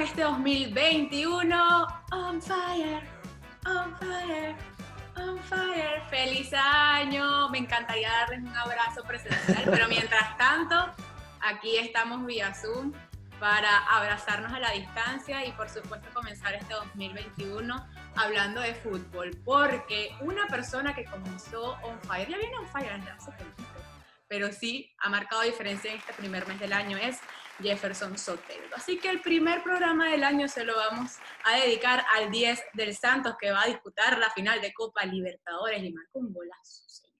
Este 2021 on fire, on fire, on fire. Feliz año. Me encantaría darles un abrazo presencial, pero mientras tanto, aquí estamos vía Zoom para abrazarnos a la distancia y por supuesto comenzar este 2021 hablando de fútbol, porque una persona que comenzó on fire, ya viene on fire desde hace pero sí ha marcado diferencia en este primer mes del año, es Jefferson Sotelo. Así que el primer programa del año se lo vamos a dedicar al 10 del Santos, que va a disputar la final de Copa Libertadores y marcó un golazo, señor.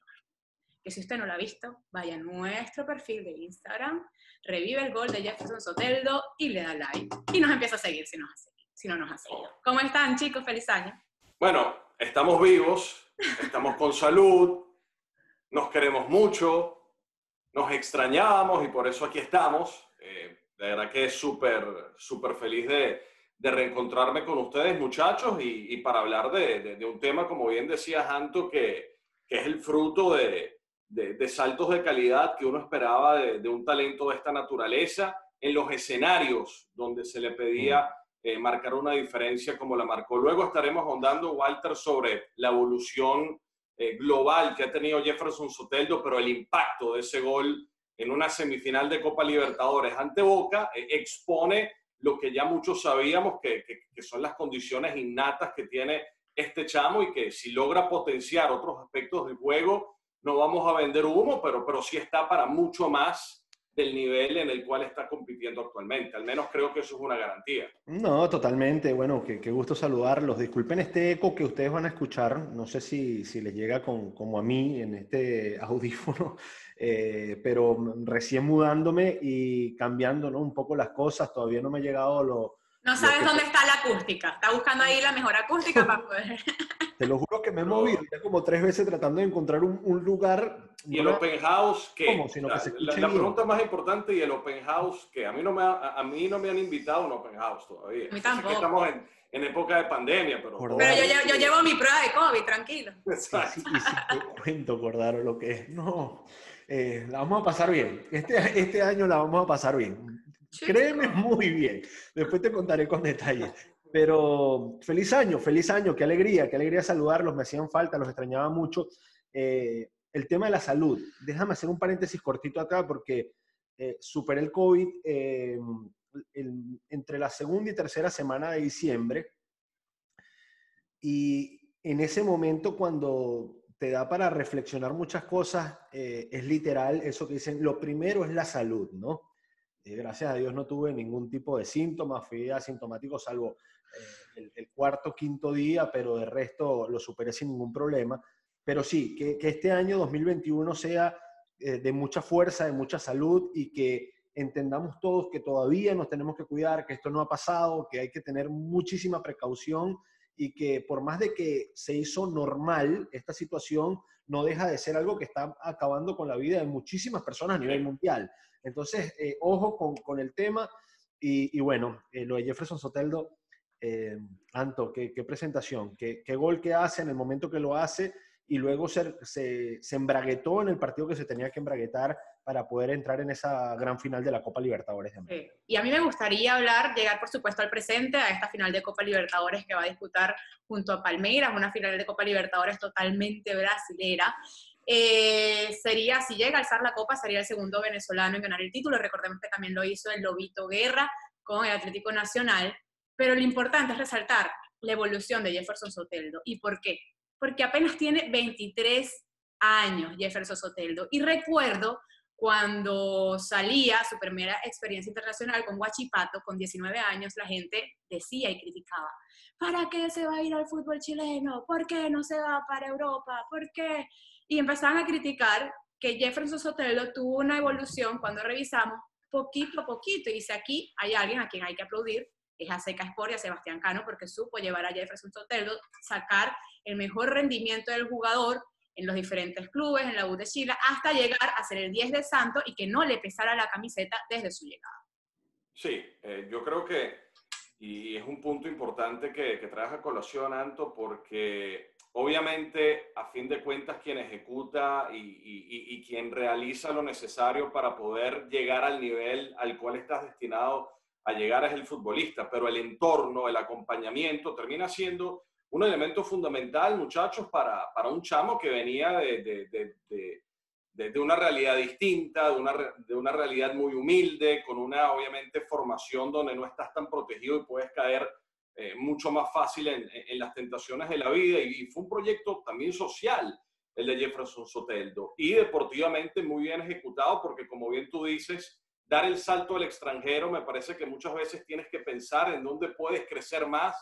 Que si usted no lo ha visto, vaya a nuestro perfil de Instagram, revive el gol de Jefferson Soteldo y le da like. Y nos empieza a seguir si, nos ha seguido, si no nos ha seguido. ¿Cómo están, chicos? Feliz año. Bueno, estamos vivos, estamos con salud, nos queremos mucho, nos extrañábamos y por eso aquí estamos. Eh, de verdad que es súper, súper feliz de, de, reencontrarme con ustedes, muchachos, y, y para hablar de, de, un tema, como bien decía Anto, que, que es el fruto de, de, saltos de calidad que uno esperaba de, un talento de esta naturaleza en los escenarios donde se le pedía eh, marcar una diferencia como la marcó. Luego estaremos ahondando, Walter, sobre la evolución eh, global que ha tenido Jefferson Soteldo, pero el impacto de ese gol en una semifinal de Copa Libertadores ante Boca eh, expone lo que ya muchos sabíamos, que, que, son las condiciones innatas que tiene este chamo y que si logra potenciar otros aspectos del juego, no vamos a vender humo, pero, pero sí está para mucho más del nivel en el cual está compitiendo actualmente. Al menos creo que eso es una garantía. No, totalmente. Bueno, qué, qué gusto saludarlos. Disculpen este eco que ustedes van a escuchar. No sé si, si les llega con, como a mí en este audífono, eh, pero recién mudándome y cambiando ¿no? un poco las cosas, todavía no me ha llegado lo... No sabes dónde está la acústica. Está buscando ahí la mejor acústica para poder... Te lo juro que me he movido ya como tres veces tratando de encontrar un, un lugar. Y el open house, que, ¿Cómo? Sino que se la, la, pregunta más importante y el open house, que a mí no me, ha, a mí no me han invitado a un open house todavía. A mí tampoco. estamos en, en, época de pandemia, pero... Pero yo, yo, yo, llevo mi prueba de COVID, tranquilo. Exacto. Y si, te cuento, Cordaro, lo que es. No, eh, la vamos a pasar bien. Este, este año la vamos a pasar bien. Créeme muy bien. Después te contaré con detalles. Pero feliz año, feliz año, qué alegría, qué alegría saludarlos, me hacían falta, los extrañaba mucho. Eh, el tema de la salud, déjame hacer un paréntesis cortito acá porque eh, superé el COVID eh, entre la segunda y tercera semana de diciembre y en ese momento cuando te da para reflexionar muchas cosas, es literal eso que dicen, lo primero es la salud, ¿no? gracias a Dios no tuve ningún tipo de síntomas, fui asintomático salvo eh, el, cuarto, quinto día, pero de resto lo superé sin ningún problema. Pero sí, que, este año 2021 sea eh, de mucha fuerza, de mucha salud y que entendamos todos que todavía nos tenemos que cuidar, que esto no ha pasado, que hay que tener muchísima precaución y que por más de que se hizo normal esta situación, no deja de ser algo que está acabando con la vida de muchísimas personas a nivel mundial. Entonces, eh, ojo con, con, el tema y, y bueno, lo de Jefferson Soteldo eh, Anto, qué, presentación, qué, gol que hace en el momento que lo hace y luego se, se, se, embraguetó en el partido que se tenía que embraguetar para poder entrar en esa gran final de la Copa Libertadores. Y a mí me gustaría hablar, llegar por supuesto al presente, a esta final de Copa Libertadores que va a disputar junto a Palmeiras, una final de Copa Libertadores totalmente brasilera. Eh, sería, si llega a alzar la Copa, sería el segundo venezolano en ganar el título. Recordemos que también lo hizo el Lobito Guerra con el Atlético Nacional. Pero lo importante es resaltar la evolución de Jefferson Soteldo. ¿Y por qué? Porque apenas tiene 23 años Jefferson Soteldo. Y recuerdo cuando salía su primera experiencia internacional con Guachipato, con 19 años, la gente decía y criticaba, ¿para qué se va a ir al fútbol chileno? ¿Por qué no se va para Europa? ¿Por qué? Y empezaban a criticar que Jefferson Soteldo tuvo una evolución cuando revisamos poquito a poquito. Y dice, aquí hay alguien a quien hay que aplaudir, es a Seca Sport y a Sebastián Cano, porque supo llevar a Jefferson Sotelo, sacar el mejor rendimiento del jugador en los diferentes clubes, en la U de Chile, hasta llegar a ser el 10 de Santo y que no le pesara la camiseta desde su llegada. Sí, eh, yo creo que, y es un punto importante que, que traes a colación, Anto, porque obviamente, a fin de cuentas, quien ejecuta y, y, y quien realiza lo necesario para poder llegar al nivel al cual estás destinado a llegar es el futbolista, pero el entorno, el acompañamiento termina siendo un elemento fundamental, muchachos, para, para un chamo que venía de, de, de, de, una realidad distinta, de una, de una realidad muy humilde, con una, obviamente, formación donde no estás tan protegido y puedes caer eh, mucho más fácil en, en, las tentaciones de la vida. Y, fue un proyecto también social, el de Jefferson Soteldo, y deportivamente muy bien ejecutado, porque como bien tú dices, dar el salto al extranjero, me parece que muchas veces tienes que pensar en dónde puedes crecer más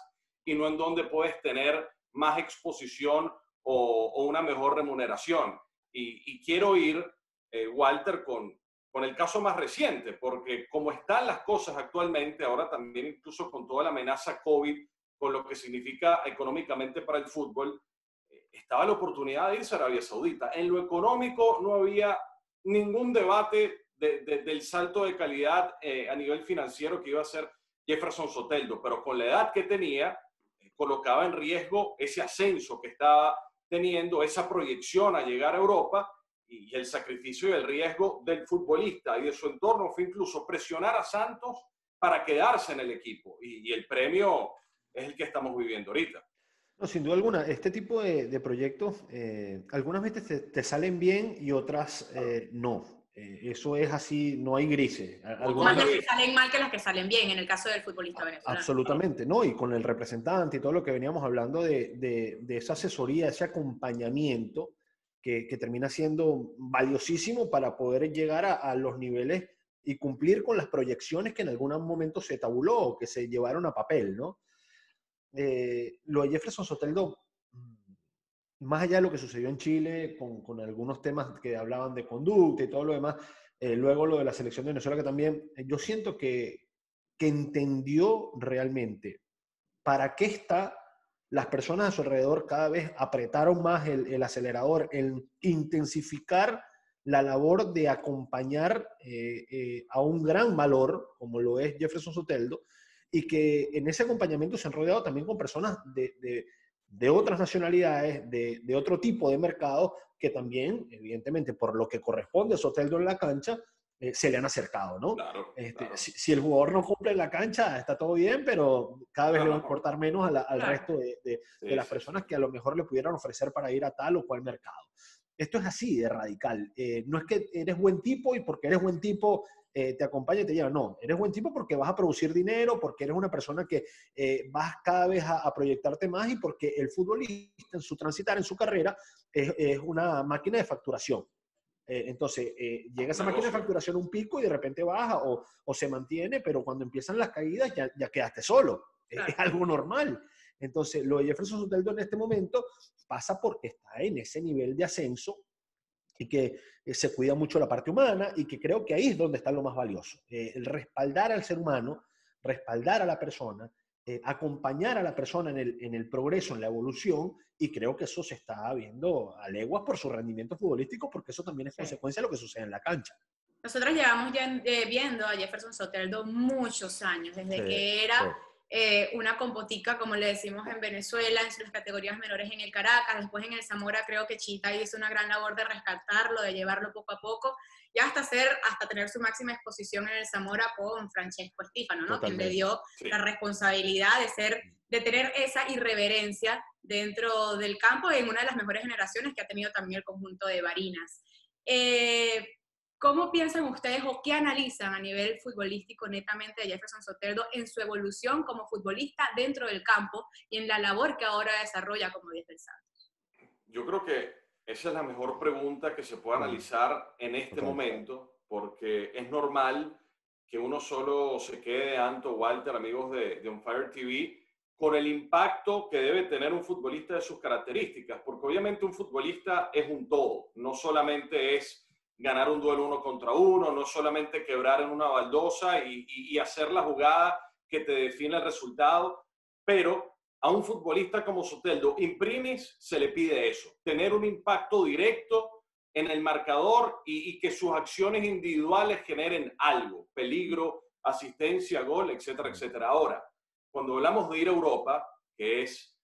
y no en dónde puedes tener más exposición o, o una mejor remuneración. Y, y quiero ir, eh, Walter, con, con el caso más reciente, porque como están las cosas actualmente, ahora también incluso con toda la amenaza COVID, con lo que significa económicamente para el fútbol, eh, estaba la oportunidad de irse a Arabia Saudita. En lo económico no había ningún debate de, de, del salto de calidad eh, a nivel financiero que iba a ser Jefferson Soteldo, pero con la edad que tenía, colocaba en riesgo ese ascenso que estaba teniendo, esa proyección a llegar a Europa y el sacrificio y el riesgo del futbolista y de su entorno fue incluso presionar a Santos para quedarse en el equipo. Y, el premio es el que estamos viviendo ahorita. No, sin duda alguna, este tipo de, de proyectos, eh, algunas veces te, te, salen bien y otras eh, no. Eh, eso es así, no hay grises. Algunas más las que salen mal que las que salen bien, en el caso del futbolista venezolano. Absolutamente, ¿no? Y con el representante y todo lo que veníamos hablando de, de, de esa asesoría, ese acompañamiento que, que, termina siendo valiosísimo para poder llegar a, a, los niveles y cumplir con las proyecciones que en algún momento se tabuló o que se llevaron a papel, ¿no? Eh, lo de Jefferson Soteldo más allá de lo que sucedió en Chile, con, algunos temas que hablaban de conducta y todo lo demás, eh, luego lo de la selección de Venezuela, que también eh, yo siento que, que entendió realmente para qué está las personas a su alrededor cada vez apretaron más el, el acelerador, el intensificar la labor de acompañar eh, a un gran valor, como lo es Jefferson Soteldo, y que en ese acompañamiento se han rodeado también con personas de de otras nacionalidades, de, de, otro tipo de mercado, que también, evidentemente, por lo que corresponde a Soteldo en la cancha, eh, se le han acercado, ¿no? Claro, este, claro. Si, si, el jugador no cumple en la cancha, está todo bien, pero cada vez claro. le va a importar menos a la, al resto de, de, sí, de las personas sí. que a lo mejor le pudieran ofrecer para ir a tal o cual mercado. Esto es así de radical. Eh, no es que eres buen tipo y porque eres buen tipo eh, te acompaña y te lleva. No, eres buen tipo porque vas a producir dinero, porque eres una persona que eh, vas cada vez a, a, proyectarte más y porque el futbolista en su transitar, en su carrera, es, es una máquina de facturación. Eh, entonces, eh, llega esa máquina de facturación a un pico y de repente baja o, o, se mantiene, pero cuando empiezan las caídas ya, ya quedaste solo. Claro. Es algo normal. Entonces, lo de Jefferson Soteldo en este momento pasa porque está en ese nivel de ascenso y que eh, se cuida mucho la parte humana y que creo que ahí es donde está lo más valioso. Eh, el respaldar al ser humano, respaldar a la persona, eh, acompañar a la persona en el, en el, progreso, en la evolución, y creo que eso se está viendo a leguas por su rendimiento futbolístico, porque eso también es sí. consecuencia de lo que sucede en la cancha. Nosotros llevamos ya, viendo a Jefferson Soteldo muchos años, desde sí, que era... Sí eh, una compotica, como le decimos en Venezuela, en sus categorías menores en el Caracas, después en el Zamora creo que Chita hizo una gran labor de rescatarlo, de llevarlo poco a poco, y hasta hacer, hasta tener su máxima exposición en el Zamora con Francesco Estífano, ¿no? Quien le dio sí. la responsabilidad de ser, de tener esa irreverencia dentro del campo en una de las mejores generaciones que ha tenido también el conjunto de Barinas. Eh, ¿Cómo piensan ustedes o qué analizan a nivel futbolístico netamente de Jefferson Soteldo en su evolución como futbolista dentro del campo y en la labor que ahora desarrolla como 10 del Santos? Yo creo que esa es la mejor pregunta que se puede analizar en este momento, porque es normal que uno solo se quede, Anto, Walter, amigos de, de On Fire TV, con el impacto que debe tener un futbolista de sus características, porque obviamente un futbolista es un todo, no solamente es ganar un duelo uno contra uno, no solamente quebrar en una baldosa y, y, y, hacer la jugada que te define el resultado, pero a un futbolista como Soteldo, imprimis, se le pide eso, tener un impacto directo en el marcador y, y que sus acciones individuales generen algo, peligro, asistencia, gol, etcétera, etcétera. Ahora, cuando hablamos de ir a Europa, que es,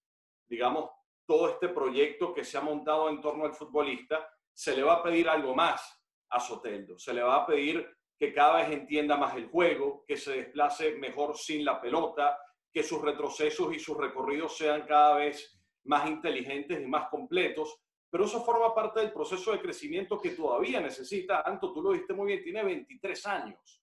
digamos, todo este proyecto que se ha montado en torno al futbolista, se le va a pedir algo más a Soteldo. Se le va a pedir que cada vez entienda más el juego, que se desplace mejor sin la pelota, que sus retrocesos y sus recorridos sean cada vez más inteligentes y más completos. Pero eso forma parte del proceso de crecimiento que todavía necesita. Anto, tú lo dijiste muy bien, tiene 23 años.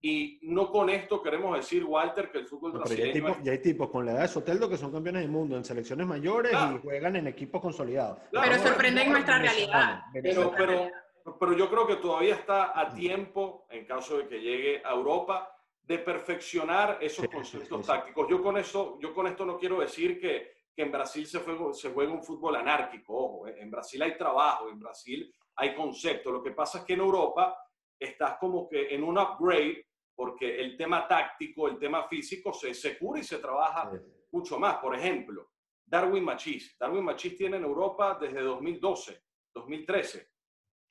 Y no con esto queremos decir, Walter, que el fútbol brasileño... Ya hay, tipos, con la edad de Soteldo que son campeones del mundo en selecciones mayores y juegan en equipos consolidados. pero sorprende en nuestra realidad. Pero, pero, pero yo creo que todavía está a tiempo, en caso de que llegue a Europa, de perfeccionar esos conceptos tácticos. Yo con, eso, yo con esto no quiero decir que, que en Brasil se, se juega un fútbol anárquico. Ojo, en Brasil hay trabajo, en Brasil hay concepto. Lo que pasa es que en Europa estás como que en un upgrade porque el tema táctico, el tema físico se, se cura y se trabaja mucho más. Por ejemplo, Darwin Machís. Darwin Machís tiene en Europa desde 2012, 2013.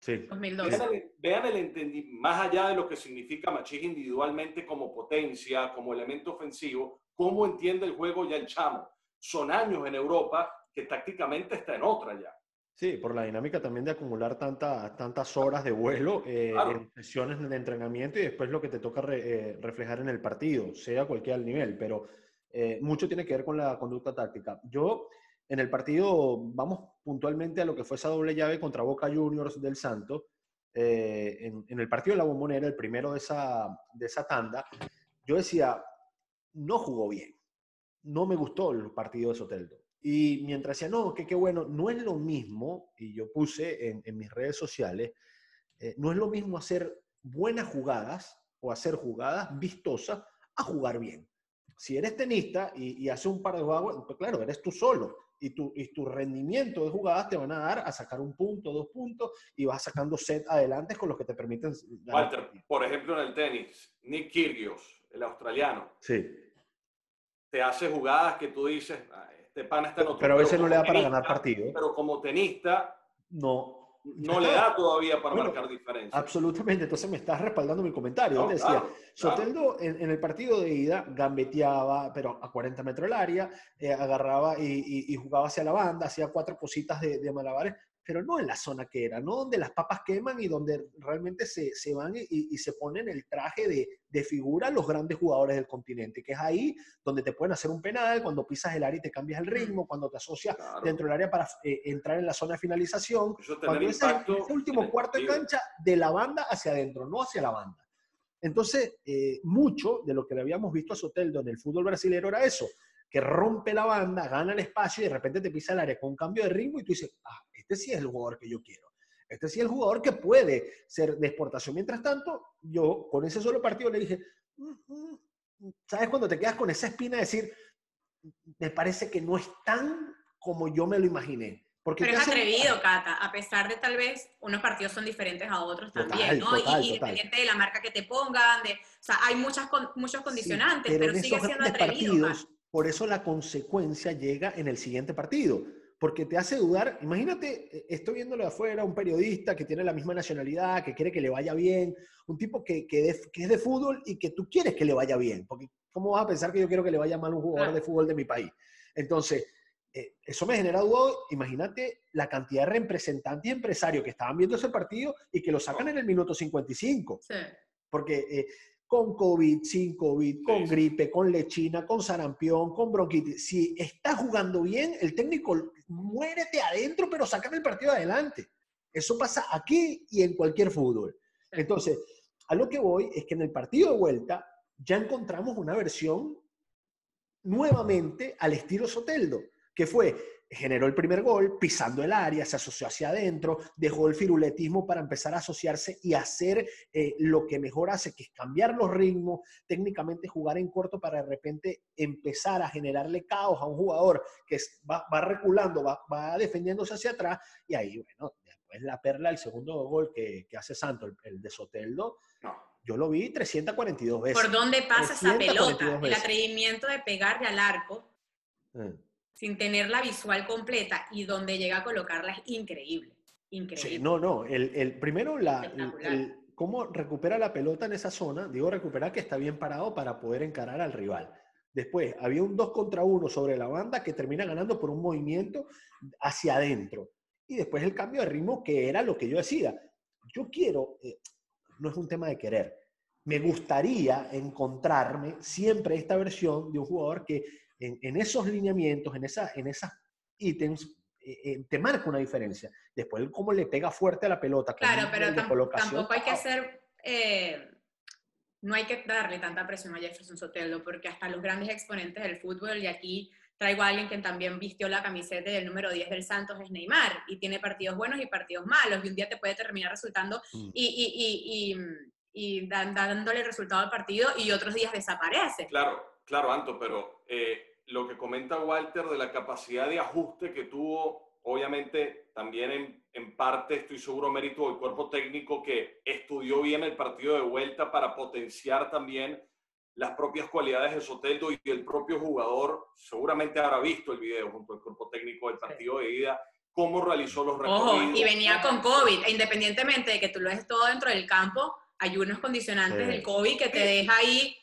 Sí. 2012. Vean el, entendimiento, más allá de lo que significa Machís individualmente como potencia, como elemento ofensivo, cómo entiende el juego ya el chamo. Son años en Europa que tácticamente está en otra ya. Sí, por la dinámica también de acumular tanta, tantas horas de vuelo eh, en sesiones de entrenamiento y después lo que te toca eh, reflejar en el partido, sea cualquier nivel, pero eh, mucho tiene que ver con la conducta táctica. Yo, en el partido, vamos puntualmente a lo que fue esa doble llave contra Boca Juniors del Santo, en, en, el partido de la bombonera, el primero de esa, de esa tanda, yo decía, no jugó bien, no me gustó el partido de Soteldo y mientras decía, no, que qué bueno, no es lo mismo, y yo puse en, en mis redes sociales, eh, no es lo mismo hacer buenas jugadas o hacer jugadas vistosas a jugar bien. Si eres tenista y, y haces un par de jugadas, pues claro, eres tú solo. Y tu, y tu rendimiento de jugadas te van a dar a sacar un punto, dos puntos, y vas sacando set adelante con los que te permiten... Walter, por ejemplo, en el tenis, Nick Kyrgios, el australiano, sí. te hace jugadas que tú dices, este pero a veces no le da para ganar partidos. Pero como tenista, no. No le da todavía para marcar diferencia. Absolutamente. Entonces me estás respaldando mi comentario. decía, Soteldo En, el partido de ida gambeteaba, pero a 40 metros del área, eh, agarraba y, jugaba hacia la banda, hacía cuatro cositas de, de malabares pero no en la zona que era, no donde las papas queman y donde realmente se, se van y, y, se ponen el traje de, de, figura los grandes jugadores del continente, que es ahí donde te pueden hacer un penal, cuando pisas el área y te cambias el ritmo, cuando te asocias dentro del área para eh, entrar en la zona de finalización, cuando ese, ese último cuarto de cancha de la banda hacia adentro, no hacia la banda. Entonces, eh, mucho de lo que le habíamos visto a Soteldo en el fútbol brasileño era eso, que rompe la banda, gana el espacio y de repente te pisa el área con un cambio de ritmo y tú dices, ah, este sí es el jugador que yo quiero. Este sí es el jugador que puede ser de exportación. Mientras tanto, yo con ese solo partido le dije, mm, mm", ¿sabes cuando te quedas con esa espina de decir, me parece que no es tan como yo me lo imaginé? Porque Pero es atrevido, Cata, a pesar de tal vez unos partidos son diferentes a otros también, ¿no? y, independiente de la marca que te pongan, de, o sea, hay muchas, muchos condicionantes, pero, sigue siendo atrevido. Por eso la consecuencia llega en el siguiente partido porque te hace dudar. Imagínate, eh, estoy viéndolo de afuera, un periodista que tiene la misma nacionalidad, que quiere que le vaya bien, un tipo que, que, es de fútbol y que tú quieres que le vaya bien, porque ¿cómo vas a pensar que yo quiero que le vaya mal un jugador de fútbol de mi país? Entonces, eh, eso me genera duda. Imagínate la cantidad de representantes y empresarios que estaban viendo ese partido y que lo sacan en el minuto 55. Sí. Porque eh, con COVID, sin COVID, con gripe, con lechina, con sarampión, con bronquitis. Si está jugando bien, el técnico muérete adentro, pero sacan el partido adelante. Eso pasa aquí y en cualquier fútbol. Entonces, a lo que voy es que en el partido de vuelta ya encontramos una versión nuevamente al estilo Soteldo, que fue generó el primer gol pisando el área, se asoció hacia adentro, dejó el firuletismo para empezar a asociarse y hacer eh, lo que mejor hace, que es cambiar los ritmos, técnicamente jugar en corto para de repente empezar a generarle caos a un jugador que va, reculando, va, defendiéndose hacia atrás y ahí, bueno, después la perla, el segundo gol que, hace Santo, el, de Soteldo. Yo lo vi 342 veces. ¿Por dónde pasa esa pelota? El atrevimiento de pegarle al arco. Eh sin tener la visual completa y donde llega a colocarla es increíble. Increíble. Sí, no, no. El, el primero, la, cómo recupera la pelota en esa zona, digo recupera que está bien parado para poder encarar al rival. Después, había un 2 contra 1 sobre la banda que termina ganando por un movimiento hacia adentro. Y después el cambio de ritmo, que era lo que yo decía. Yo quiero, eh, no es un tema de querer, me gustaría encontrarme siempre esta versión de un jugador que en, esos lineamientos, en, esa, en esas ítems, eh, eh, te marca una diferencia. Después, cómo le pega fuerte a la pelota. Claro, pero tampoco hay que hacer, eh, no hay que darle tanta presión a Jefferson Sotelo, porque hasta los grandes exponentes del fútbol, y aquí traigo a alguien que también vistió la camiseta del número 10 del Santos, es Neymar, y tiene partidos buenos y partidos malos, y un día te puede terminar resultando mm. y, y, dándole resultado al partido, y otros días desaparece. Claro, claro, Anto, pero lo que comenta Walter de la capacidad de ajuste que tuvo, obviamente también en, en, parte estoy seguro mérito del cuerpo técnico que estudió bien el partido de vuelta para potenciar también las propias cualidades de Soteldo y el propio jugador seguramente habrá visto el video junto al cuerpo técnico del partido de ida, cómo realizó los recorridos. y venía con COVID, e independientemente de que tú lo dejes todo dentro del campo, hay unos condicionantes del COVID que te deja ahí.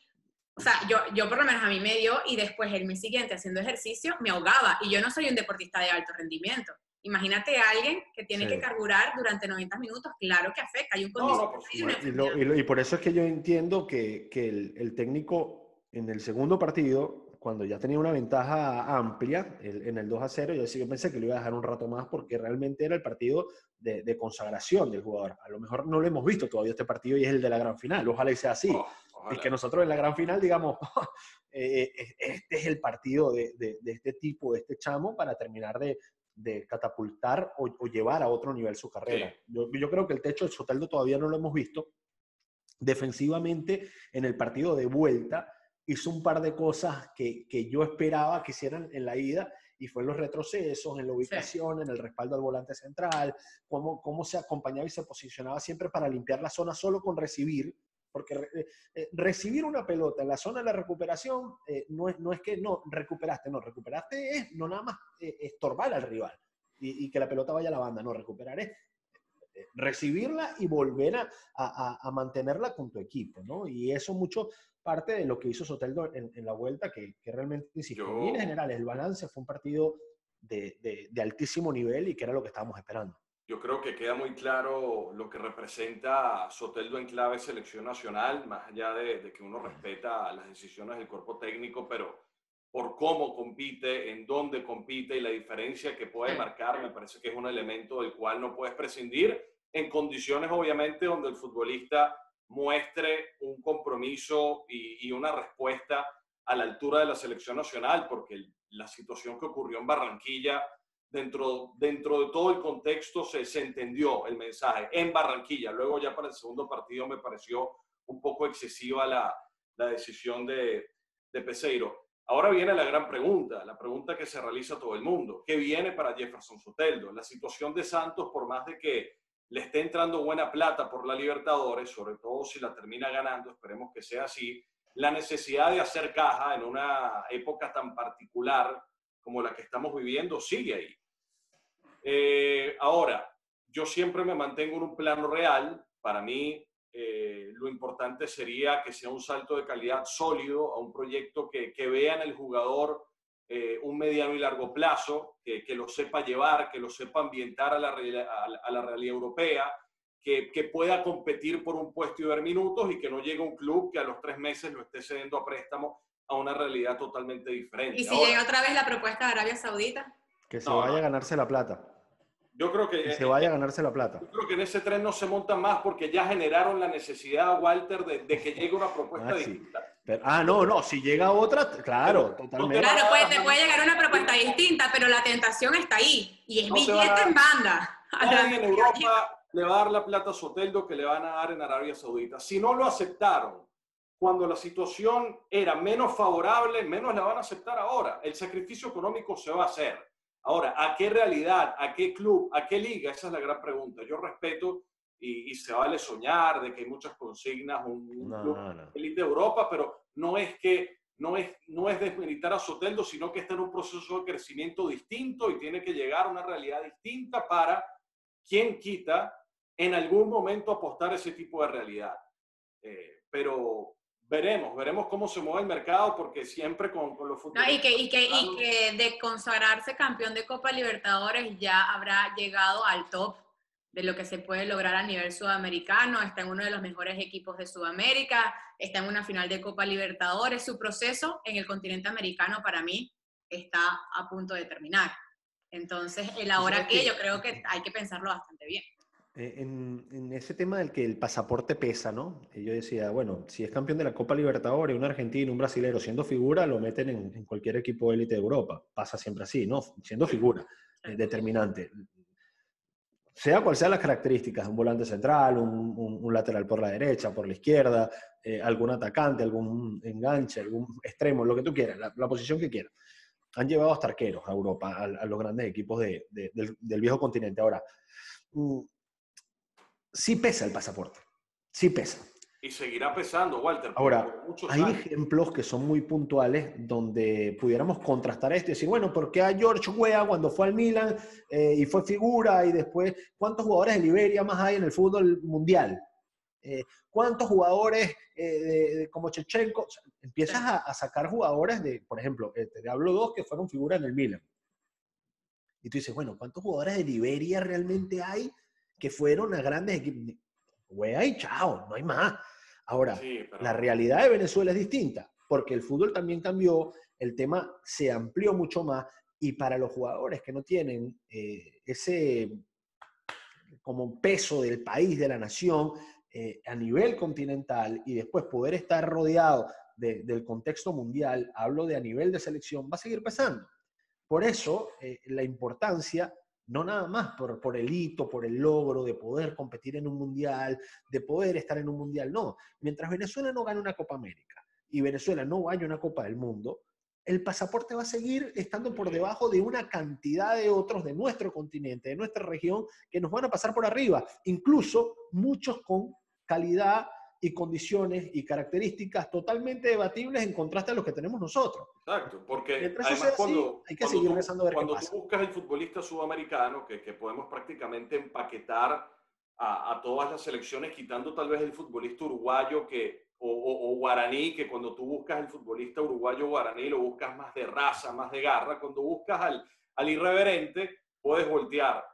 O sea, yo, yo por lo menos a mí me dio y después el mes siguiente haciendo ejercicio me ahogaba. Y yo no soy un deportista de alto rendimiento. Imagínate a alguien que tiene que carburar durante 90 minutos, claro que afecta, hay un condicionamiento. y, por eso es que yo entiendo que, que el, el, técnico en el segundo partido, cuando ya tenía una ventaja amplia en el 2 a 0, yo, yo pensé que lo iba a dejar un rato más porque realmente era el partido de, de, consagración del jugador. A lo mejor no lo hemos visto todavía este partido y es el de la gran final, ojalá y sea así. Oh. Es que nosotros en la gran final, digamos, eh, eh, este es el partido de, este tipo, de este chamo, para terminar de, catapultar o, llevar a otro nivel su carrera. Yo, creo que el techo de Soteldo todavía no lo hemos visto. Defensivamente, en el partido de vuelta, hizo un par de cosas que, yo esperaba que hicieran en la ida y fue en los retrocesos, en la ubicación, en el respaldo al volante central, cómo, cómo se acompañaba y se posicionaba siempre para limpiar la zona solo con recibir, porque eh, eh, recibir una pelota en la zona de la recuperación eh, no, es, no es que no recuperaste, no, recuperaste es no nada más estorbar al rival y, que la pelota vaya a la banda, no, recuperar es recibirla y volver a, a, mantenerla con tu equipo, ¿no? Y eso mucho parte de lo que hizo Soteldo en, la vuelta, que, que realmente, insisto, en general el balance fue un partido de, de, de altísimo nivel y que era lo que estábamos esperando. Yo creo que queda muy claro lo que representa Soteldo en clave selección nacional, más allá de, que uno respeta las decisiones del cuerpo técnico, pero por cómo compite, en dónde compite y la diferencia que puede marcar, me parece que es un elemento del cual no puedes prescindir en condiciones obviamente donde el futbolista muestre un compromiso y, y una respuesta a la altura de la selección nacional, porque la situación que ocurrió en Barranquilla dentro, dentro de todo el contexto se, se entendió el mensaje en Barranquilla. Luego ya para el segundo partido me pareció un poco excesiva la, la decisión de, de Peseiro. Ahora viene la gran pregunta, la pregunta que se realiza todo el mundo. ¿Qué viene para Jefferson Soteldo? La situación de Santos, por más de que le esté entrando buena plata por la Libertadores, sobre todo si la termina ganando, esperemos que sea así, la necesidad de hacer caja en una época tan particular como la que estamos viviendo sigue ahí. Eh, ahora, yo siempre me mantengo en un plano real. Para mí, eh, lo importante sería que sea un salto de calidad sólido a un proyecto que, que vea en el jugador eh, un mediano y largo plazo, que, que, lo sepa llevar, que lo sepa ambientar a la, a la realidad europea, que, que, pueda competir por un puesto y ver minutos y que no llegue un club que a los tres meses lo esté cediendo a préstamo a una realidad totalmente diferente. ¿Y si llega otra vez la propuesta de Arabia Saudita? Que se vaya a ganarse la plata. Yo creo que... que se vaya a ganarse la plata. Yo creo que en ese tren no se monta más porque ya generaron la necesidad, Walter, de, que llegue una propuesta ah, distinta. Ah, no, no, si llega otra, claro, totalmente. Claro, puede, te puede llegar una propuesta distinta, pero la tentación está ahí. Y es billete en banda. Nadie en Europa le va a dar la plata a Soteldo que le van a dar en Arabia Saudita. Si no lo aceptaron cuando la situación era menos favorable, menos la van a aceptar ahora. El sacrificio económico se va a hacer. Ahora, ¿a qué realidad, a qué club, a qué liga? Esa es la gran pregunta. Yo respeto y, se vale soñar de que hay muchas consignas, un, club elite de Europa, pero no es que no es, no es desmilitar a Soteldo, sino que está en un proceso de crecimiento distinto y tiene que llegar a una realidad distinta para quien quita en algún momento apostar ese tipo de realidad. Eh, pero veremos, veremos cómo se mueve el mercado, porque siempre con, con los futbolistas... y, que, y, que, y que de consagrarse campeón de Copa Libertadores ya habrá llegado al top de lo que se puede lograr a nivel sudamericano, está en uno de los mejores equipos de Sudamérica, está en una final de Copa Libertadores, su proceso en el continente americano para mí está a punto de terminar. Entonces, el ahora que yo creo que hay que pensarlo bastante bien. Eh, en, ese tema del que el pasaporte pesa, ¿no? Yo decía, bueno, si es campeón de la Copa Libertadores, un argentino, un brasilero, siendo figura, lo meten en, cualquier equipo élite de Europa. Pasa siempre así, ¿no? Siendo figura eh, determinante sea cual sea las características, un volante central, un, lateral por la derecha, por la izquierda, eh, algún atacante, algún enganche, algún extremo, lo que tú quieras, la, posición que quieras. Han llevado hasta arqueros a Europa, a, los grandes equipos del, del, viejo continente. Ahora, mm, sí pesa el pasaporte, sí pesa. Y seguirá pesando, Walter. Ahora, hay ejemplos que son muy puntuales donde pudiéramos contrastar esto y decir, bueno, ¿por qué a George Weah cuando fue al Milan eh, y fue figura y después, ¿cuántos jugadores de Liberia más hay en el fútbol mundial? Eh, ¿Cuántos jugadores eh, como Chechenko? empiezas a, sacar jugadores de, por ejemplo, te hablo dos que fueron figuras en el Milan. Y tú dices, bueno, ¿cuántos jugadores de Liberia realmente hay que fueron a grandes equipos? Weah y chao, no hay más. Ahora, la realidad de Venezuela es distinta, porque el fútbol también cambió, el tema se amplió mucho más y para los jugadores que no tienen eh, ese como peso del país, de la nación, eh, a nivel continental y después poder estar rodeado del contexto mundial, hablo de a nivel de selección, va a seguir pesando. Por eso, eh, la importancia no nada más por, por el hito, por el logro de poder competir en un mundial, de poder estar en un mundial, no. Mientras Venezuela no gane una Copa América y Venezuela no vaya a una Copa del Mundo, el pasaporte va a seguir estando por debajo de una cantidad de otros de nuestro continente, de nuestra región, que nos van a pasar por arriba, incluso muchos con calidad y condiciones y características totalmente debatibles en contraste a los que tenemos nosotros. Exacto, porque además cuando, hay que seguir tú, ver cuando tú buscas el futbolista sudamericano, que, que podemos prácticamente empaquetar a, a, todas las selecciones, quitando tal vez el futbolista uruguayo que, o, o, guaraní, que cuando tú buscas el futbolista uruguayo guaraní lo buscas más de raza, más de garra, cuando buscas al, al irreverente, puedes voltear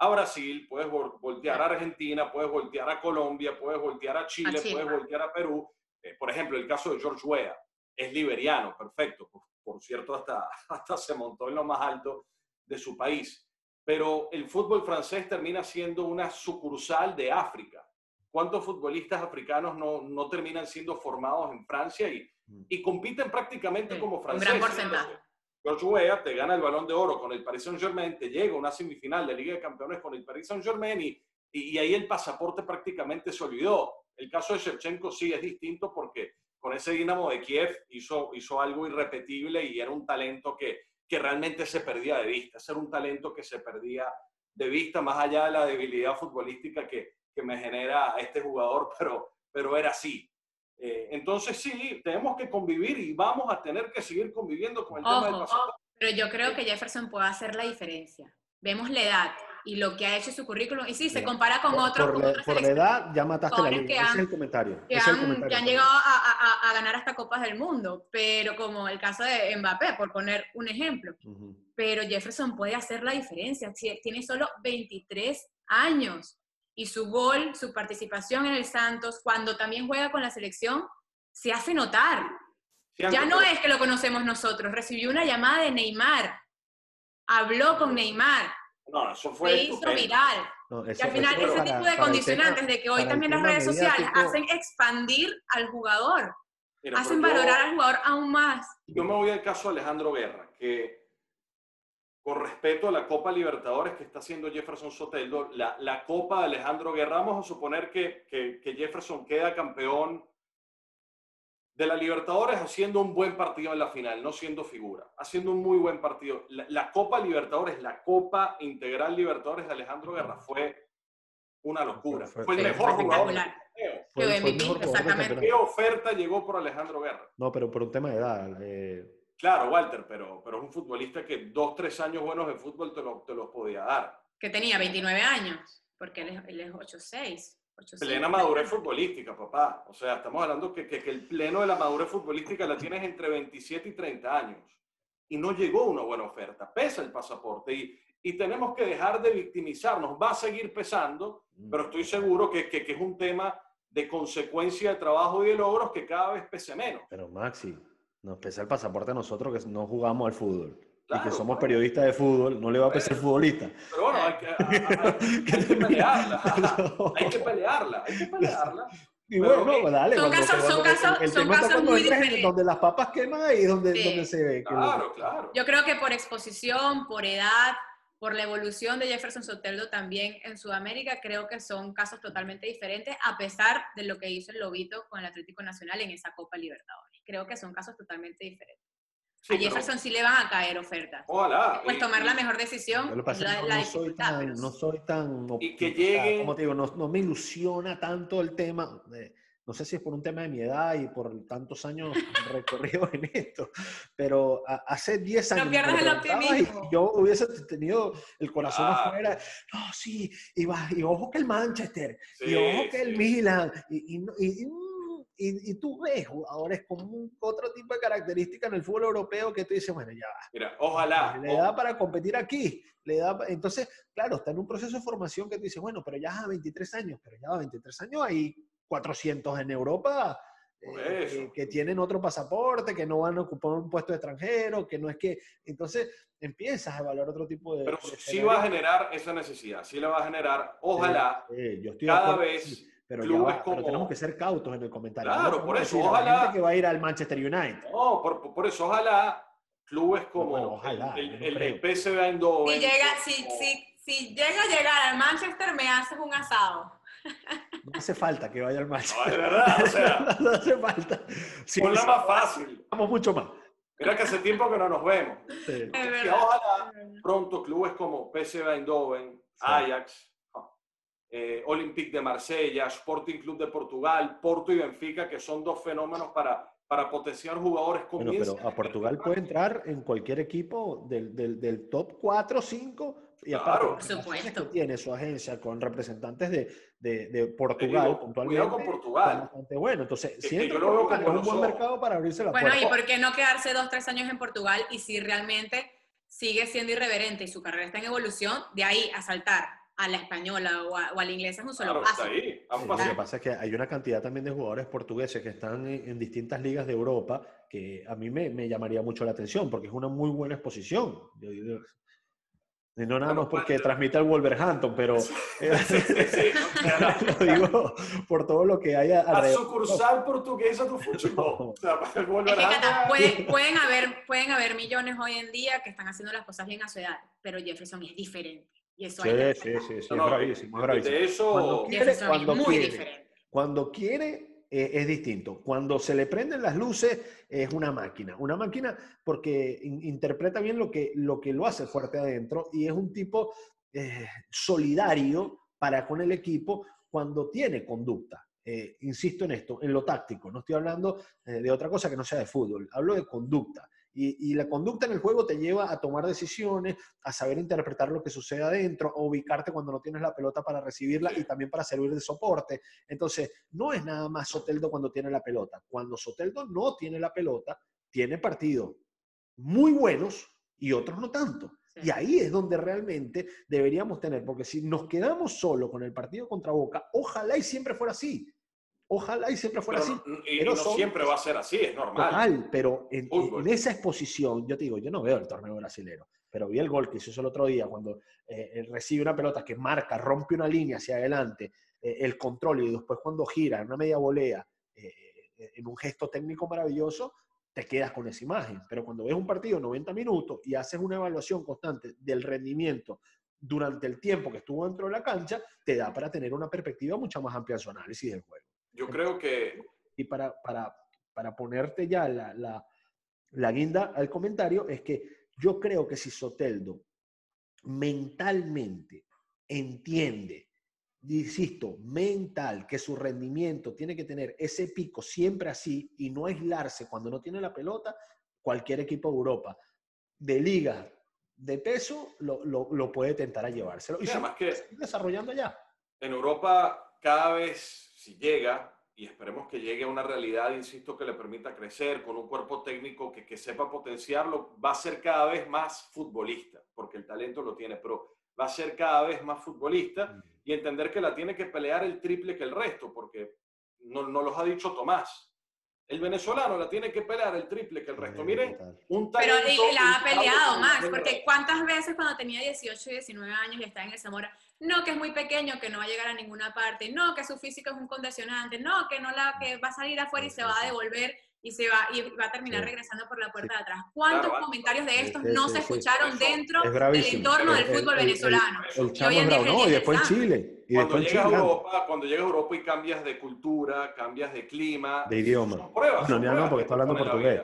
a Brasil, puedes voltear a Argentina, puedes voltear a Colombia, puedes voltear a Chile, puedes voltear a Perú. Eh, por ejemplo, el caso de George Weah, es liberiano, perfecto. Por, cierto, hasta, hasta se montó en lo más alto de su país. Pero el fútbol francés termina siendo una sucursal de África. ¿Cuántos futbolistas africanos no, no terminan siendo formados en Francia y, mm. y compiten prácticamente como franceses? Un gran porcentaje. George Weah te gana el balón de oro con el Paris Saint-Germain, te llega a una semifinal de Liga de Campeones con el Paris Saint-Germain y, y, ahí el pasaporte prácticamente se olvidó. El caso de Shevchenko sí es distinto porque con ese Dinamo de Kiev hizo, hizo algo irrepetible y era un talento que, que realmente se perdía de vista. Era un talento que se perdía de vista más allá de la debilidad futbolística que, que me genera este jugador, pero, pero era así. Eh, entonces sí, tenemos que convivir y vamos a tener que seguir conviviendo con el tema del pasaporte. Pero yo creo que Jefferson puede hacer la diferencia. Vemos la edad y lo que ha hecho su currículum. Y sí, se compara con otros. Por, la, edad ya mataste la línea. Ese es el comentario. Que, han, llegado a, ganar hasta Copas del Mundo, pero como el caso de Mbappé, por poner un ejemplo. Pero Jefferson puede hacer la diferencia. Tiene solo 23 años y su gol, su participación en el Santos, cuando también juega con la selección, se hace notar. ya no es que lo conocemos nosotros, recibió una llamada de Neymar, habló con Neymar, no, eso fue se hizo viral. y al final ese tipo de condicionantes de que hoy también las redes sociales hacen expandir al jugador, hacen valorar al jugador aún más. Yo me voy al caso de Alejandro Guerra, que con respeto a la Copa Libertadores que está haciendo Jefferson Soteldo, la, la Copa de Alejandro Guerra, vamos a suponer que, que, que, Jefferson queda campeón de la Libertadores haciendo un buen partido en la final, no siendo figura, haciendo un muy buen partido. La, Copa Libertadores, la Copa Integral Libertadores de Alejandro Guerra fue una locura. Fue, el mejor jugador. exactamente. ¿Qué oferta llegó por Alejandro Guerra? No, pero por un tema de edad. Eh Claro, Walter, pero, pero es un futbolista que dos, tres años buenos de fútbol te, lo, te los podía dar. Que tenía 29 años, porque él es, él es 8'6". Plena madurez futbolística, papá. O sea, estamos hablando que, que, que, el pleno de la madurez futbolística la tienes entre 27 y 30 años. Y no llegó una buena oferta, pesa el pasaporte. Y, y tenemos que dejar de victimizarnos. Va a seguir pesando, Mm. pero estoy seguro que, que, que es un tema de consecuencia de trabajo y de logros que cada vez pese menos. Pero Maxi, nos pesa el pasaporte a nosotros que no jugamos al fútbol. y que somos periodistas de fútbol, no le va a pesar futbolista. Pero bueno, hay que, hay- hay que pelearla. Hay que pelearla, hay que pelearla. Y bueno, pues dale. Son casos- cuando- son casos- el son tema está casos cuando muy diferentes. Donde las papas queman ahí es donde, Sí. donde se ve. que- Claro, claro. Yo creo que por exposición, por edad, por la evolución de Jefferson Soteldo también en Sudamérica, creo que son casos totalmente diferentes, a pesar de lo que hizo el Lobito con el Atlético Nacional en esa Copa Libertadores. Creo que son casos totalmente diferentes. Sí, a pero Jefferson sí le van a caer ofertas. Ojalá. Pues y- tomar la y- mejor decisión lo pasa la, que la no, soy tan, pero no soy tan... Y que lleguen- Como te digo, no, no me ilusiona tanto el tema. de- no sé si es por un tema de mi edad y por tantos años recorridos en esto, pero a- hace 10 No años... pierdas el y optimismo. yo hubiese tenido el corazón Claro. afuera. No, sí, y, va, y ojo que el Manchester, y Sí, ojo que el sí. Milan, y, y, no- y- y, y- y tú ves jugadores con un- otro tipo de características en el fútbol europeo que tú dices, bueno, ya va. Mira, ojalá. Le da para competir aquí. Le da, entonces, claro, está en un proceso de formación que tú dices, bueno, pero ya a 23 años, pero ya a 23 años hay 400 en Europa eh, eso. que, que tienen otro pasaporte, que no van a ocupar un puesto de extranjero, que no es que... Entonces, empiezas a evaluar otro tipo de... Pero de sí va a generar esa necesidad, sí la va a generar. Ojalá Eh, yo estoy cada acuerdo, vez sí, pero, ya clubes va, pero como- tenemos que ser cautos en el comentario. Claro, No por eso, la ojalá- gente que va a ir al Manchester United. No, por, por eso ojalá clubes como Bueno, ojalá, el, el, el. PSV Eindhoven. Si, llega, si, si, si llega a llegar al Manchester, me haces un asado. No hace falta que vaya al No, Manchester. de verdad, o sea, no hace falta. Sí, ponla más fácil. vamos mucho más. Mira que hace tiempo que no nos vemos. Sí. Es Que verdad. ojalá pronto clubes como PSV Eindhoven, Ajax, eh, Olympique de Marsella, Sporting Club de Portugal, Porto y Benfica, que son dos fenómenos para, para potenciar jugadores Bueno, pero a Portugal puede entrar en cualquier equipo del, del, del top 4 o 5. Y Claro. aparte, Por las relaciones supuesto. que tiene su agencia con representantes de, de, de Portugal, digo, puntualmente. cuidado con Portugal. bastante bueno. Entonces, Que- si entra yo lo Portugal, es un buen mercado para abrirse la Bueno, puerta. ¿y por qué no quedarse dos, tres años en Portugal y si realmente sigue siendo irreverente y su carrera está en evolución, de ahí a saltar a la española o a, o a la inglesa es un solo Claro, paso? ahí. Sí. Lo que pasa es que hay una cantidad también de jugadores portugueses que están en, en distintas ligas de Europa que a mí me, me llamaría mucho la atención porque es una muy buena exposición. Yo digo- y no nada Bueno, más porque transmite el Wolverhampton, pero Sí, sí, sí, sea, lo digo por todo lo que hay La alrededor. sucursal portuguesa tu fútbol. O sea, para el Es que, Wolverhampton- Cata, puede- pueden, haber, pueden haber millones hoy en día que están haciendo las cosas bien a su edad, pero Jefferson es diferente. Y eso hay que Sí, sí, sí, sí, No, es bravísimo, es bravísimo. De eso, Cuando quiere, Jefferson cuando es muy quiere. diferente. Cuando quiere eh, es distinto. Cuando se le prenden las luces es una máquina. Una máquina porque in- interpreta bien lo que, lo que lo hace fuerte adentro y es un tipo eh, solidario para con el equipo cuando tiene conducta. Eh, insisto en esto, en lo táctico. No estoy hablando de otra cosa que no sea de fútbol. Hablo de conducta. Y, y la conducta en el juego te lleva a tomar decisiones, a saber interpretar lo que sucede adentro, a ubicarte cuando no tienes la pelota para recibirla y también para servir de soporte. Entonces, no es nada más Soteldo cuando tiene la pelota. Cuando Soteldo no tiene la pelota, tiene partidos muy buenos y otros no tanto. Y ahí es donde realmente deberíamos tener, porque si nos quedamos solo con el partido contra Boca, ojalá y siempre fuera así. Ojalá y siempre fuera pero así. y, y pero no son- siempre va a ser así, es normal. Pero en, esa exposición, yo te digo, yo no veo el torneo brasilero, pero vi el gol que hizo el otro día cuando eh, él recibe una pelota que marca, rompe una línea hacia adelante, eh, el control y después cuando gira en una media volea, eh, en un gesto técnico maravilloso, te quedas con esa imagen. Pero cuando ves un partido 90 minutos y haces una evaluación constante del rendimiento durante el tiempo que estuvo dentro de la cancha, te da para tener una perspectiva mucho más amplia de su análisis del juego. Yo creo que Y para, para, para ponerte ya la, la, la guinda al comentario, es que yo creo que si Soteldo mentalmente entiende, insisto, mental, que su rendimiento tiene que tener ese pico siempre así y no aislarse cuando no tiene la pelota, cualquier equipo de Europa de liga de peso lo, lo- lo puede tentar a llevárselo. Y además que- desarrollando ya. en Europa cada vez, si llega, y esperemos que llegue a una realidad, insisto, que le permita crecer con un cuerpo técnico que, que sepa potenciarlo, va a ser cada vez más futbolista, porque el talento lo tiene, pero va a ser cada vez más futbolista Mm. y entender que la tiene que pelear el triple que el resto, porque no, no los ha dicho Tomás. El venezolano la tiene que pelear el triple que el resto. Miren, un Pero talento él la ha peleado, Ángel porque cuántas veces cuando tenía 18 y 19 años y estaba en el Zamora, no, que es muy pequeño, que no va a llegar a ninguna parte, no, que su físico es un condicionante, no, que no la, que va a salir afuera y se va a devolver y se va y va a terminar Sí. regresando por la puerta de atrás. ¿Cuántos Claro, comentarios de estos sí, no sí, se sí. escucharon Eso dentro Es del entorno del El- fútbol el- el- venezolano? El Y chamo bravo, el no, y después Chile. Y Cuando después llegas, a Chile. Europa, cuando llegas a Europa y cambias de cultura, cambias de clima, De idioma. son pruebas. Bueno, son ya no, pruebas porque que está hablando portugués.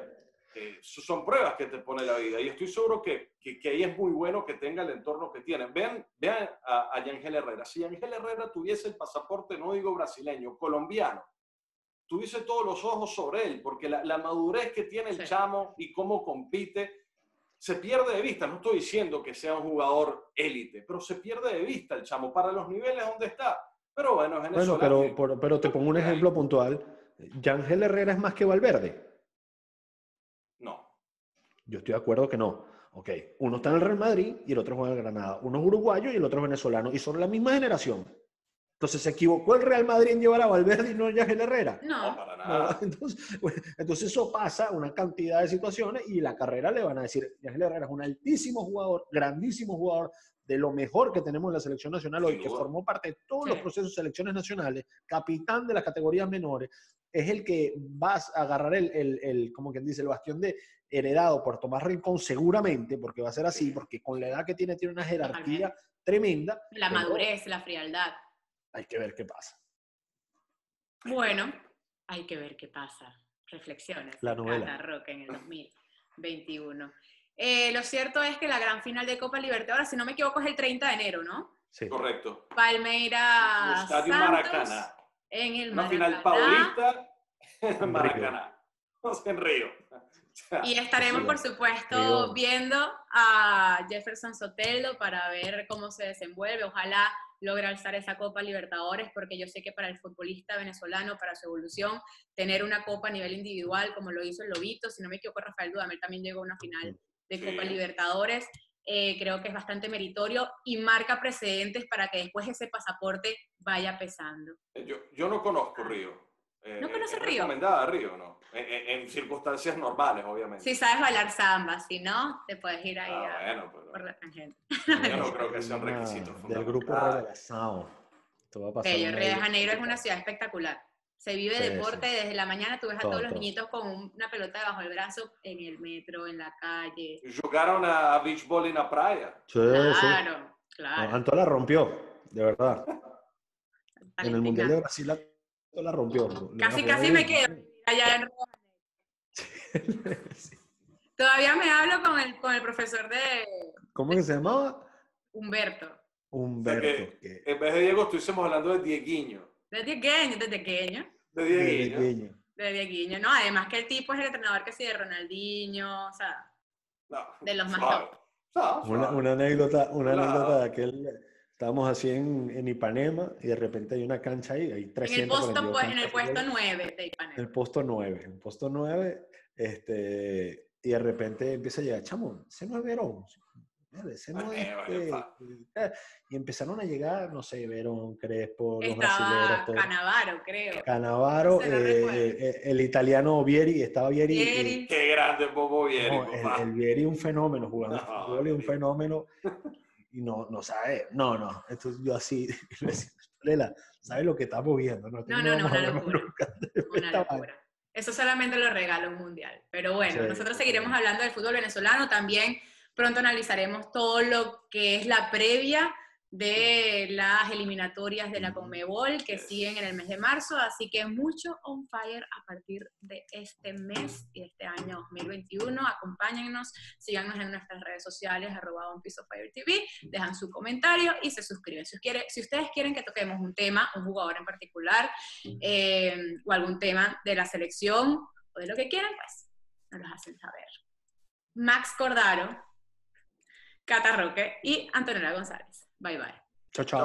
Eh, son pruebas que te pone la vida. Y estoy seguro que, que, que ahí es muy bueno que tenga el entorno que tiene. Vean, vean a, a Yangel Herrera. Si Yangel Herrera tuviese el pasaporte, no digo brasileño, colombiano, tuviese todos los ojos sobre él, porque la, la madurez que tiene el Sí. chamo y cómo compite se pierde de vista. No estoy diciendo que sea un jugador élite, pero se pierde de vista el chamo para los niveles donde está. Pero bueno, es Bueno, pero, por- pero te pongo un ejemplo puntual. Yangel Herrera es más que Valverde. Yo estoy de acuerdo que no. Ok, uno está en el Real Madrid y el otro juega en el Granada. Uno es uruguayo y el otro es venezolano. Y son la misma generación. Entonces se equivocó el Real Madrid en llevar a Valverde y no a Yangel Herrera. No, No, para nada. Entonces, bueno, entonces eso pasa una cantidad de situaciones y la carrera le van a decir, Yangel Herrera es un altísimo jugador, grandísimo jugador, de lo mejor que tenemos en la selección nacional hoy, que formó parte de todos Sí. los procesos de selecciones nacionales, capitán de las categorías menores, es el que vas a agarrar el, el, el, como quien dice, el bastión de heredado por Tomás Rincón seguramente, porque va a ser así, porque con la edad que tiene tiene una jerarquía tremenda. la pero madurez, la frialdad. Hay que ver qué pasa. Bueno, hay que ver qué pasa. Reflexiones. La novela. Cata Roca en el 2021. Eh, lo cierto es que la gran final de Copa Libertadores, si no me equivoco, es el 30 de enero, ¿no? Sí. Correcto. Palmeiras Estadio Santos Maracaná. En el Una final paulista en Maracaná. No sé, en Río. Y estaremos, Sí, por supuesto, viendo a Jefferson Sotelo para ver cómo se desenvuelve. Ojalá logre alzar esa Copa Libertadores, porque yo sé que para el futbolista venezolano, para su evolución, tener una Copa a nivel individual, como lo hizo el Lobito, si no me equivoco, Rafael Dudamel también llegó a una final de Sí. Copa Libertadores. Eh, creo que es bastante meritorio y marca precedentes para que después ese pasaporte vaya pesando. Yo, yo no conozco Río. Eh, ¿No conoces ¿es Río? recomendada Río, ¿no? En, en- en circunstancias normales, obviamente. Si sabes bailar samba, si no, te puedes ir ahí Ah, a- bueno, pero por la tangente. yo no creo que sea un requisito Del grupo. Revelación. Esto va a pasar Bello, Río de. Janeiro es una ciudad espectacular. Se vive Sí, deporte sí. desde la mañana, tú ves a Todo, todos los todo. niñitos con un- una pelota debajo del brazo en el metro, en la calle. Jugaron a beach ball en la playa. Sí, sí. Claro, claro. Antola rompió, de verdad. En el Mundial de. Brasil Antola rompió. Casi, casi me quedo allá en de. Todavía me hablo con el, con el profesor de ¿Cómo que se llamaba? Humberto. Humberto. que- En vez de Diego, estuviésemos hablando de Dieguiño. Desde pequeño, desde pequeño. De de Dieguiño. De Dieguiño, ¿no? Además que el tipo es el entrenador que sí de Ronaldinho, o sea, No, de los más suave. top. Suave, Una, una anécdota, una anécdota de aquel. Estábamos así en, en Ipanema y de repente hay una cancha ahí, hay En el 300. puesto, pues, en el puesto 9 de En Ipanema. el puesto 9, en el puesto 9, este, y de repente empieza a llegar, chamo, ese no es Verón. Mira, Ese no es, Eh, este, eh, y empezaron a llegar, no sé, Verón, Crespo, los brasileños. Canavaro, creo. Canavaro, eh, recuerdo. eh, el italiano Vieri, estaba Vieri. Vieri. Qué grande Bobo Vieri, no, el, el Vieri un fenómeno, jugando No, fútbol y un fenómeno. Y no, no sabe, no, no. Entonces yo así, le decía, Lela, ¿sabes lo que estamos viendo? No, No, no, una locura. Una locura. Eso solamente lo regala un mundial. Pero bueno, Sí, nosotros sí. seguiremos hablando del fútbol venezolano. También pronto analizaremos todo lo que es la previa de las eliminatorias de la Ujú. Conmebol que siguen en el mes de marzo. Así que mucho on fire a partir de este mes y este año 2021. Acompáñennos, síganos en nuestras redes sociales, arroba Piece of Fire TV, dejan su comentario y se suscriben. Si, quiere- si ustedes quieren que toquemos un tema, un jugador en particular, eh, o algún tema de la selección o de lo que quieran, pues nos los hacen saber. Max Cordaro, Cata Roque y Antonella González. Bye bye. Chao, chao.